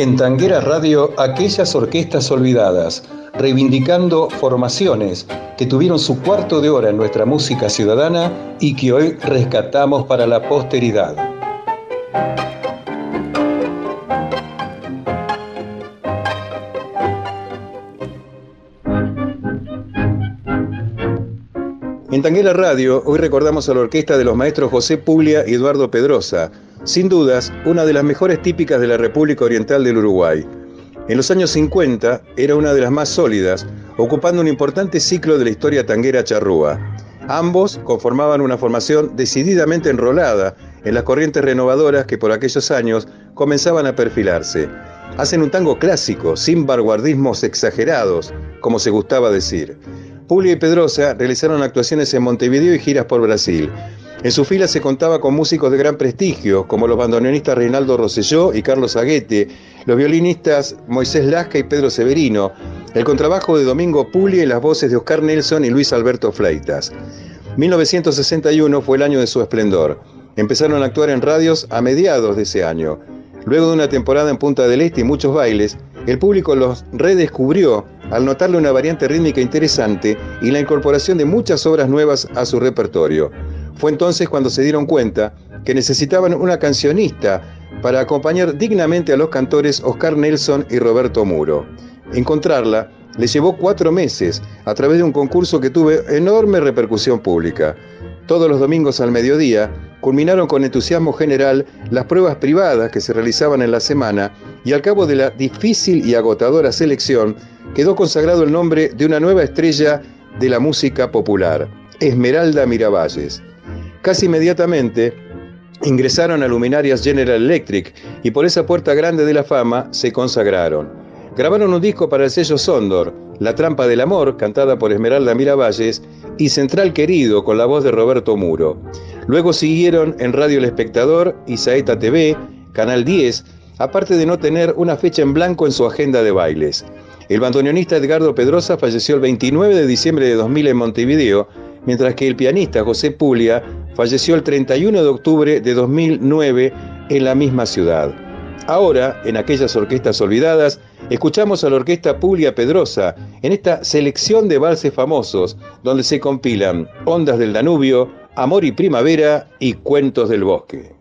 En Tanguera Radio, aquellas orquestas olvidadas, reivindicando formaciones que tuvieron su cuarto de hora en nuestra música ciudadana y que hoy rescatamos para la posteridad. En Tanguera Radio, hoy recordamos a la orquesta de los maestros José Puglia y Eduardo Pedrosa, sin dudas, una de las mejores típicas de la República Oriental del Uruguay. En los años 50 era una de las más sólidas, ocupando un importante ciclo de la historia tanguera charrúa. Ambos conformaban una formación decididamente enrolada en las corrientes renovadoras que por aquellos años comenzaban a perfilarse. Hacen un tango clásico, sin vanguardismos exagerados, como se gustaba decir. Puglia y Pedrosa realizaron actuaciones en Montevideo y giras por Brasil. En su fila se contaba con músicos de gran prestigio, como los bandoneonistas Reinaldo Rosselló y Carlos Aguete, los violinistas Moisés Lasca y Pedro Severino, el contrabajo de Domingo Puglia y las voces de Oscar Nelson y Luis Alberto Fleitas. 1961 fue el año de su esplendor. Empezaron a actuar en radios a mediados de ese año. Luego de una temporada en Punta del Este y muchos bailes, el público los redescubrió al notarle una variante rítmica interesante y la incorporación de muchas obras nuevas a su repertorio. Fue entonces cuando se dieron cuenta que necesitaban una cancionista para acompañar dignamente a los cantores Oscar Nelson y Roberto Muro. Encontrarla les llevó cuatro meses a través de un concurso que tuvo enorme repercusión pública. Todos los domingos al mediodía culminaron con entusiasmo general las pruebas privadas que se realizaban en la semana y al cabo de la difícil y agotadora selección quedó consagrado el nombre de una nueva estrella de la música popular, Esmeralda Miravalles. Casi inmediatamente ingresaron a luminarias General Electric y por esa puerta grande de la fama se consagraron. Grabaron un disco para el sello Sondor, La Trampa del Amor, cantada por Esmeralda Miravalles, y Central Querido, con la voz de Roberto Muro. Luego siguieron en Radio El Espectador y Saeta TV, Canal 10, aparte de no tener una fecha en blanco en su agenda de bailes. El bandoneonista Edgardo Pedrosa falleció el 29 de diciembre de 2000 en Montevideo, mientras que el pianista José Puglia falleció el 31 de octubre de 2009 en la misma ciudad. Ahora, en aquellas orquestas olvidadas, escuchamos a la orquesta Puglia Pedrosa en esta selección de valses famosos donde se compilan Ondas del Danubio, Amor y Primavera y Cuentos del Bosque.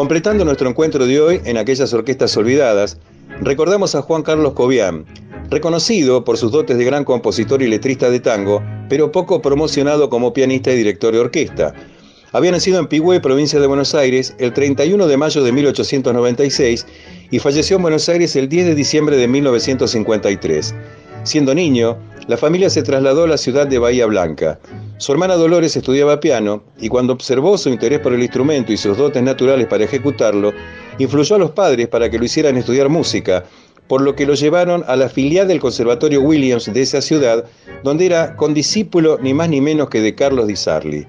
Completando nuestro encuentro de hoy en aquellas orquestas olvidadas, recordamos a Juan Carlos Cobian, reconocido por sus dotes de gran compositor y letrista de tango, pero poco promocionado como pianista y director de orquesta. Había nacido en Pigüé, provincia de Buenos Aires, el 31 de mayo de 1896 y falleció en Buenos Aires el 10 de diciembre de 1953. Siendo niño, la familia se trasladó a la ciudad de Bahía Blanca. Su hermana Dolores estudiaba piano y cuando observó su interés por el instrumento y sus dotes naturales para ejecutarlo, influyó a los padres para que lo hicieran estudiar música, por lo que lo llevaron a la filial del Conservatorio Williams de esa ciudad, donde era condiscípulo ni más ni menos que de Carlos Di Sarli.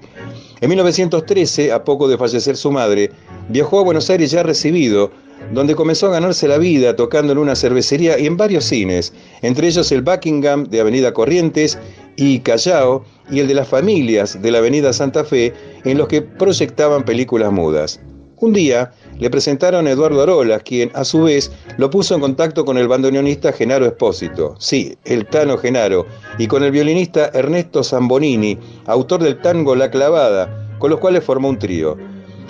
En 1913, a poco de fallecer su madre, viajó a Buenos Aires ya recibido, donde comenzó a ganarse la vida tocando en una cervecería y en varios cines, entre ellos el Buckingham de Avenida Corrientes y Callao y el de las familias de la Avenida Santa Fe, en los que proyectaban películas mudas. Un día le presentaron a Eduardo Arola, quien a su vez lo puso en contacto con el bandoneonista Genaro Espósito, sí, el Tano Genaro, y con el violinista Ernesto Zambonini, autor del tango La Clavada, con los cuales formó un trío.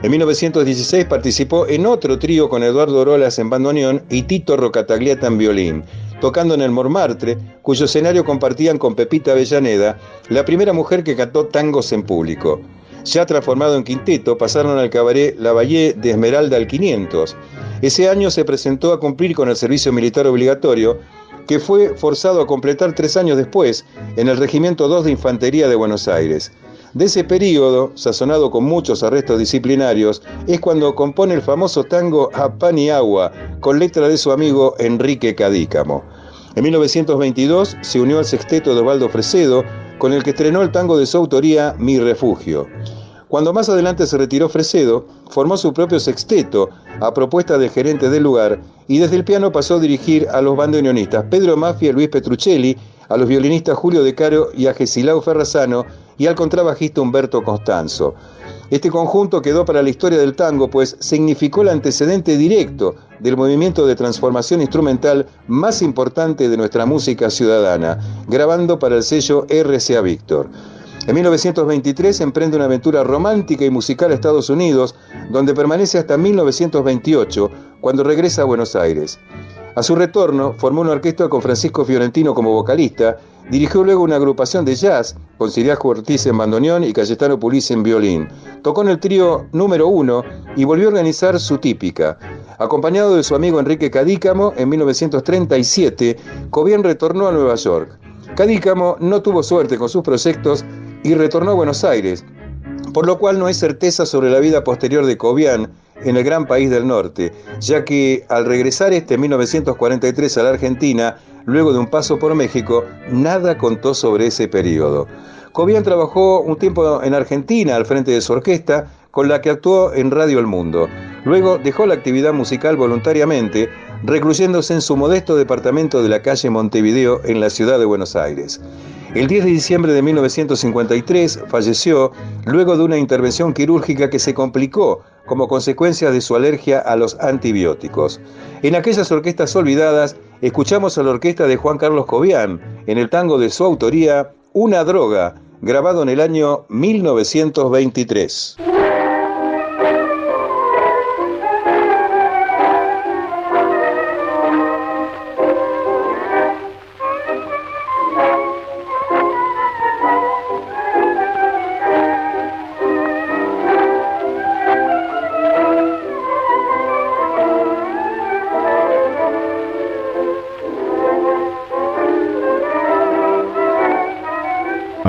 En 1916 participó en otro trío con Eduardo Orolas en bandoneón y Tito Rocatagliata en violín, tocando en el Montmartre, cuyo escenario compartían con Pepita Avellaneda, la primera mujer que cantó tangos en público. Ya transformado en quinteto, pasaron al cabaret La Valle de Esmeralda al 500. Ese año se presentó a cumplir con el servicio militar obligatorio, que fue forzado a completar tres años después en el Regimiento 2 de Infantería de Buenos Aires. De ese periodo, sazonado con muchos arrestos disciplinarios, es cuando compone el famoso tango A Pan y Agua, con letra de su amigo Enrique Cadícamo. En 1922 se unió al sexteto de Osvaldo Fresedo, con el que estrenó el tango de su autoría Mi Refugio. Cuando más adelante se retiró Fresedo, formó su propio sexteto a propuesta del gerente del lugar y desde el piano pasó a dirigir a los bandoneonistas Pedro Mafia y Luis Petruccelli, a los violinistas Julio De Caro y a Gesilao Ferrazano y al contrabajista Humberto Costanzo. Este conjunto quedó para la historia del tango, pues significó el antecedente directo del movimiento de transformación instrumental más importante de nuestra música ciudadana, grabando para el sello RCA Víctor. En 1923 emprende una aventura romántica y musical a Estados Unidos, donde permanece hasta 1928, cuando regresa a Buenos Aires. A su retorno, formó una orquesta con Francisco Fiorentino como vocalista Dirigió luego una agrupación de jazz con Siriaco Ortiz en bandoneón y Cayetano Pulis en violín. Tocó en el trío número uno y volvió a organizar su típica. Acompañado de su amigo Enrique Cadícamo, en 1937, Cobian retornó a Nueva York. Cadícamo no tuvo suerte con sus proyectos y retornó a Buenos Aires, por lo cual no hay certeza sobre la vida posterior de Cobian en el gran país del norte, ya que al regresar este en 1943 a la Argentina, luego de un paso por México, nada contó sobre ese periodo. Cobian trabajó un tiempo en Argentina al frente de su orquesta, con la que actuó en Radio El Mundo. Luego dejó la actividad musical voluntariamente, recluyéndose en su modesto departamento de la calle Montevideo en la ciudad de Buenos Aires. El 10 de diciembre de 1953 falleció luego de una intervención quirúrgica que se complicó como consecuencia de su alergia a los antibióticos. En aquellas orquestas olvidadas, escuchamos a la orquesta de Juan Carlos Cobian en el tango de su autoría, Una droga, grabado en el año 1923.